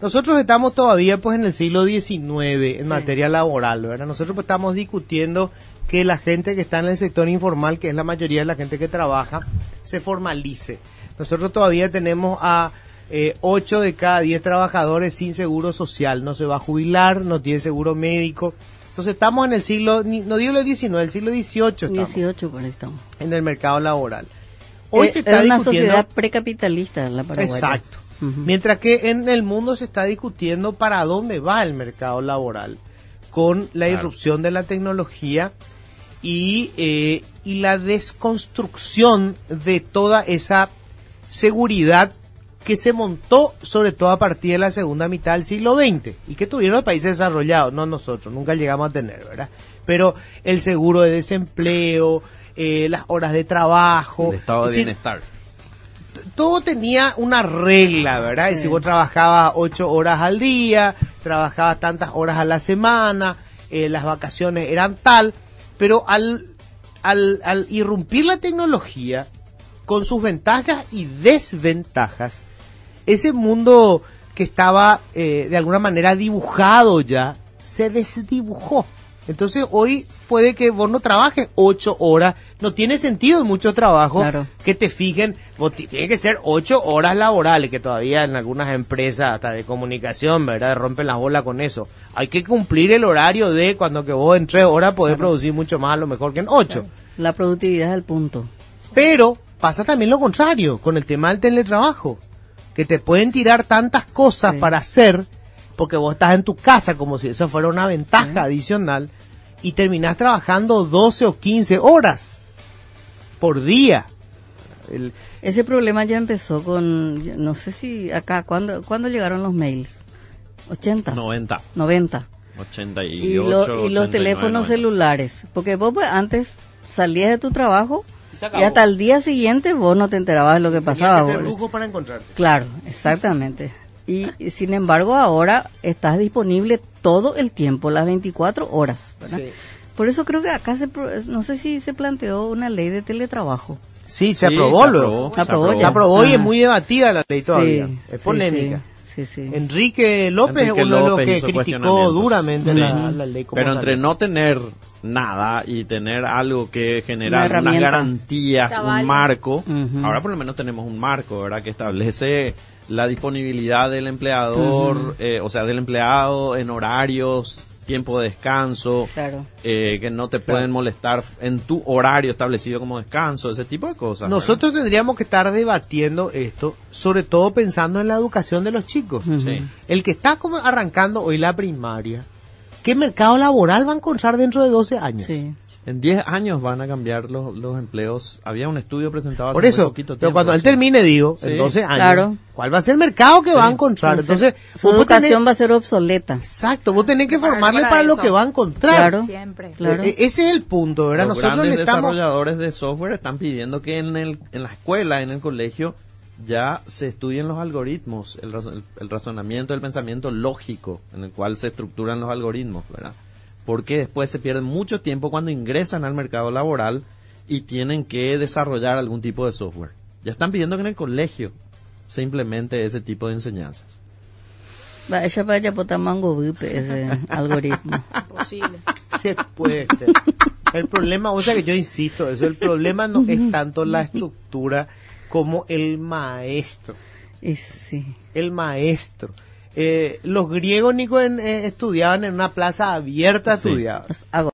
Nosotros estamos todavía pues en el siglo XIX en materia laboral, ¿verdad? Nosotros pues estamos discutiendo que la gente que está en el sector informal, que es la mayoría de la gente que trabaja, se formalice. Nosotros todavía tenemos a eh, 8 de cada 10 trabajadores sin seguro social, no se va a jubilar, no tiene seguro médico. Entonces estamos en el siglo, no digo el XIX, el siglo XVIII estamos 18 por ahí estamos. en el mercado laboral. Hoy Eh, se está es una sociedad precapitalista la paraguaya. Exacto. Mientras que en el mundo se está discutiendo para dónde va el mercado laboral con la irrupción de la tecnología y, eh, y la desconstrucción de toda esa seguridad que se montó sobre todo a partir de la segunda mitad del siglo XX y que tuvieron los países desarrollados, no nosotros, nunca llegamos a tener, ¿verdad? Pero el seguro de desempleo, eh, las horas de trabajo, El estado de es decir, bienestar. Todo tenía una regla, ¿verdad? Y si vos trabajabas ocho horas al día, trabajabas tantas horas a la semana, eh, las vacaciones eran tal, pero al, al, al irrumpir la tecnología, con sus ventajas y desventajas, ese mundo que estaba eh, de alguna manera dibujado ya, se desdibujó. Entonces hoy puede que vos no trabajes ocho horas, no tiene sentido en mucho trabajo Claro. que te fijen, tiene que ser ocho horas laborales, que todavía en algunas empresas hasta de comunicación, ¿verdad? Rompen las bolas con eso. Hay que cumplir el horario de cuando que vos en tres horas podés producir mucho más a lo mejor que en ocho. La productividad es el punto. Pero pasa también lo contrario con el tema del teletrabajo, que te pueden tirar tantas cosas Sí. para hacer, porque vos estás en tu casa como si eso fuera una ventaja adicional, y terminás trabajando 12 o 15 horas por día. El- Ese problema ya empezó con, no sé si acá, ¿cuándo, ¿cuándo llegaron los mails? 80, 90, 90. 88, Y, lo- y los 89, teléfonos 90. celulares. Porque vos pues, antes salías de tu trabajo Y hasta el día siguiente vos no te enterabas de lo que pasaba. que para encontrarte. Claro, exactamente. Y, y sin embargo ahora estás disponible todo el tiempo, las 24 horas. ¿verdad? Sí. Por eso creo que acá se, pro- no sé si se planteó una ley de teletrabajo. Sí, se Sí, aprobó se luego. aprobó, Se aprobó Se ya. aprobó y es muy debatida la ley todavía. Sí, es sí, polémica. Sí, sí. Enrique López Enrique es uno de los López que criticó duramente Sí. la, la ley. como Pero entre no tener nada y tener algo que Una generar unas garantías, Cabal. un marco, ahora por lo menos tenemos un marco, ¿verdad? Que establece la disponibilidad del empleador, eh, o sea, del empleado en horarios, tiempo de descanso, Claro. eh, que no te pueden molestar en tu horario establecido como descanso, ese tipo de cosas. ¿verdad? Nosotros tendríamos que estar debatiendo esto, sobre todo pensando en la educación de los chicos. Sí. El que está como arrancando hoy la primaria, ¿qué mercado laboral va a encontrar dentro de 12 años? Sí. En 10 años van a cambiar los, los empleos. Había un estudio presentado hace Por muy eso, poquito pero cuando él termine, digo, en Sí. 12 años, Claro. ¿Cuál va a ser el mercado que Sí. va a encontrar? Entonces, Su educación tenés- va a ser obsoleta. Exacto, vos tenés que formarle para para, lo que va a encontrar. Claro. Siempre. Claro. Eh, ese es el punto, ¿verdad? Los Nosotros grandes estamos... desarrolladores de software están pidiendo que en, el, en la escuela, en el colegio, ya se estudien los algoritmos, el, el- el razonamiento, el pensamiento lógico en el cual se estructuran los algoritmos, ¿verdad? Porque después se pierde mucho tiempo cuando ingresan al mercado laboral y tienen que desarrollar algún tipo de software. Ya están pidiendo que en el colegio se implemente ese tipo de enseñanzas. Va, ella vaya a mango vipe ese algoritmo. Posible. Se puede. ser. El problema, o sea que yo insisto, eso, el problema no es tanto la estructura como el maestro. Y sí. El maestro. Eh, los griegos, Nico, en- eh, estudiaban en una plaza abierta, Sí. estudiaban.